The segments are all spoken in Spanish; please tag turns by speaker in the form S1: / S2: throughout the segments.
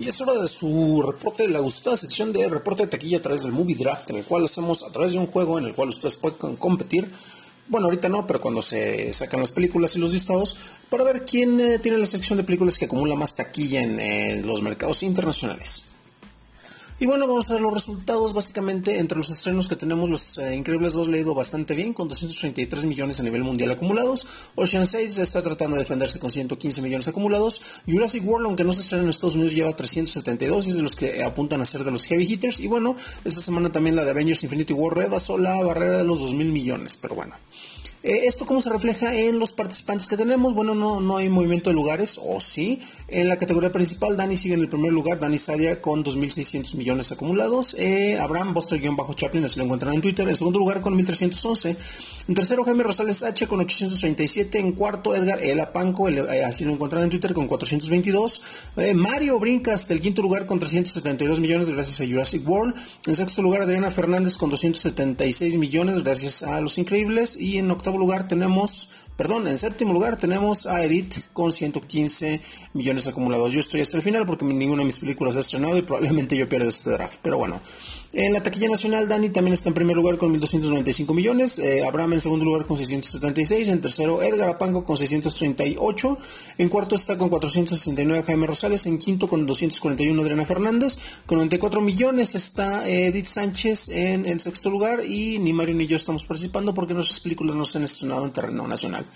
S1: Y es hora de su reporte, la gustada sección de reporte de taquilla a través del Movie Draft, en el cual hacemos a través de un juego en el cual ustedes pueden competir. Bueno, ahorita no, pero cuando se sacan las películas y los listados, para ver quién eh, tiene la sección de películas que acumula más taquilla en eh, los mercados internacionales. Y bueno, vamos a ver los resultados. Básicamente, entre los estrenos que tenemos, Los eh, Increíbles 2 le ha ido bastante bien, con 233 millones a nivel mundial acumulados. Ocean 6 está tratando de defenderse con 115 millones acumulados. Jurassic World, aunque no se estrena en Estados Unidos, lleva 372 y es de los que apuntan a ser de los heavy hitters. Y bueno, esta semana también la de Avengers Infinity War rebasó la barrera de los 2 mil millones, pero bueno. Eh, ¿Esto cómo se refleja en los participantes que tenemos? Bueno, no, no hay movimiento de lugares, o sí. En la categoría principal, Dani sigue en el primer lugar, Dani Sadia con 2.600 millones acumulados. Eh, Abraham Buster-Chaplin, así lo encuentran en Twitter. En segundo lugar con 1.311. En tercero, Jaime Rosales H con 837. En cuarto, Edgar Ela Panco, eh, así lo encuentran en Twitter con 422. Mario Brincas del quinto lugar con 372 millones gracias a Jurassic World. En sexto lugar, Adriana Fernández con 276 millones gracias a Los Increíbles. Y en octavo lugar tenemos, perdón, en séptimo lugar tenemos a Edith con 115 millones acumulados. Yo estoy hasta el final porque ninguna de mis películas ha estrenado y probablemente yo pierda este draft. Pero bueno, en la taquilla nacional, Dani también está en primer lugar con 1.295 millones. Eh, Abraham en segundo lugar con 676. En tercero, Edgar Apango con 638. En cuarto está con 469 Jaime Rosales. En quinto con 241 Adriana Fernández. Con 94 millones está Edith Sánchez en el sexto lugar. Y ni Mario ni yo estamos participando porque nuestras películas no se han estrenado en terreno nacional.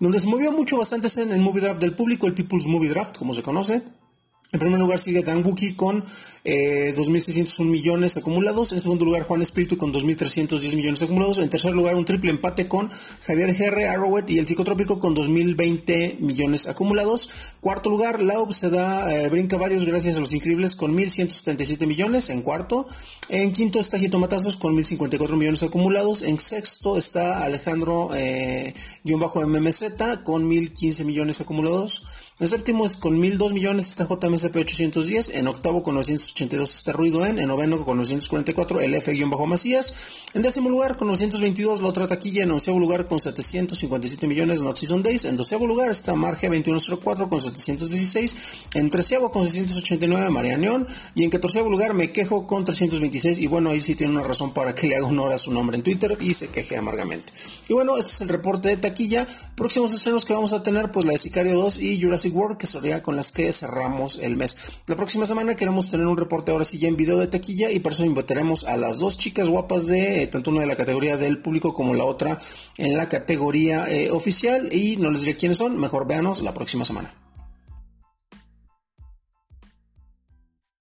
S1: Donde se movió mucho bastante en el Movie Draft del público, el People's Movie Draft, como se conoce. En primer lugar sigue Dan Wookie con eh, 2.601 millones acumulados. En segundo lugar Juan Espíritu con 2.310 millones acumulados. En tercer lugar un triple empate con Javier GR, Arrowhead y el Psicotrópico con 2.020 millones acumulados. Cuarto lugar Laub se da, eh, brinca varios gracias a los increíbles con 1.177 millones en cuarto. En quinto está Jitomatazos con 1.054 millones acumulados. En sexto está Alejandro eh, MMZ con 1.015 millones acumulados. En séptimo es con 1.002 millones está JMSP 810. En octavo con 982 está Ruido En. En noveno con 944 el F-Macías. En décimo lugar con 922 la otra taquilla. En onceavo lugar con 757 millones Not Season Days. En doceavo lugar está Marge 2104 con 716. En treceavo con 689 María Neón. Y en catorceavo lugar Me Quejo con 326. Y bueno, ahí sí tiene una razón para que le haga honor a su nombre en Twitter y se queje amargamente. Y bueno, este es el reporte de taquilla. Próximos estrenos que vamos a tener, pues la de Sicario 2 y Jurassic World, que sería con las que cerramos el mes. La próxima semana queremos tener un reporte ahora sí ya en video de taquilla y por eso invitaremos a las dos chicas guapas de eh, tanto una de la categoría del público como la otra en la categoría eh, oficial y no les diré quiénes son, mejor véanos la próxima semana.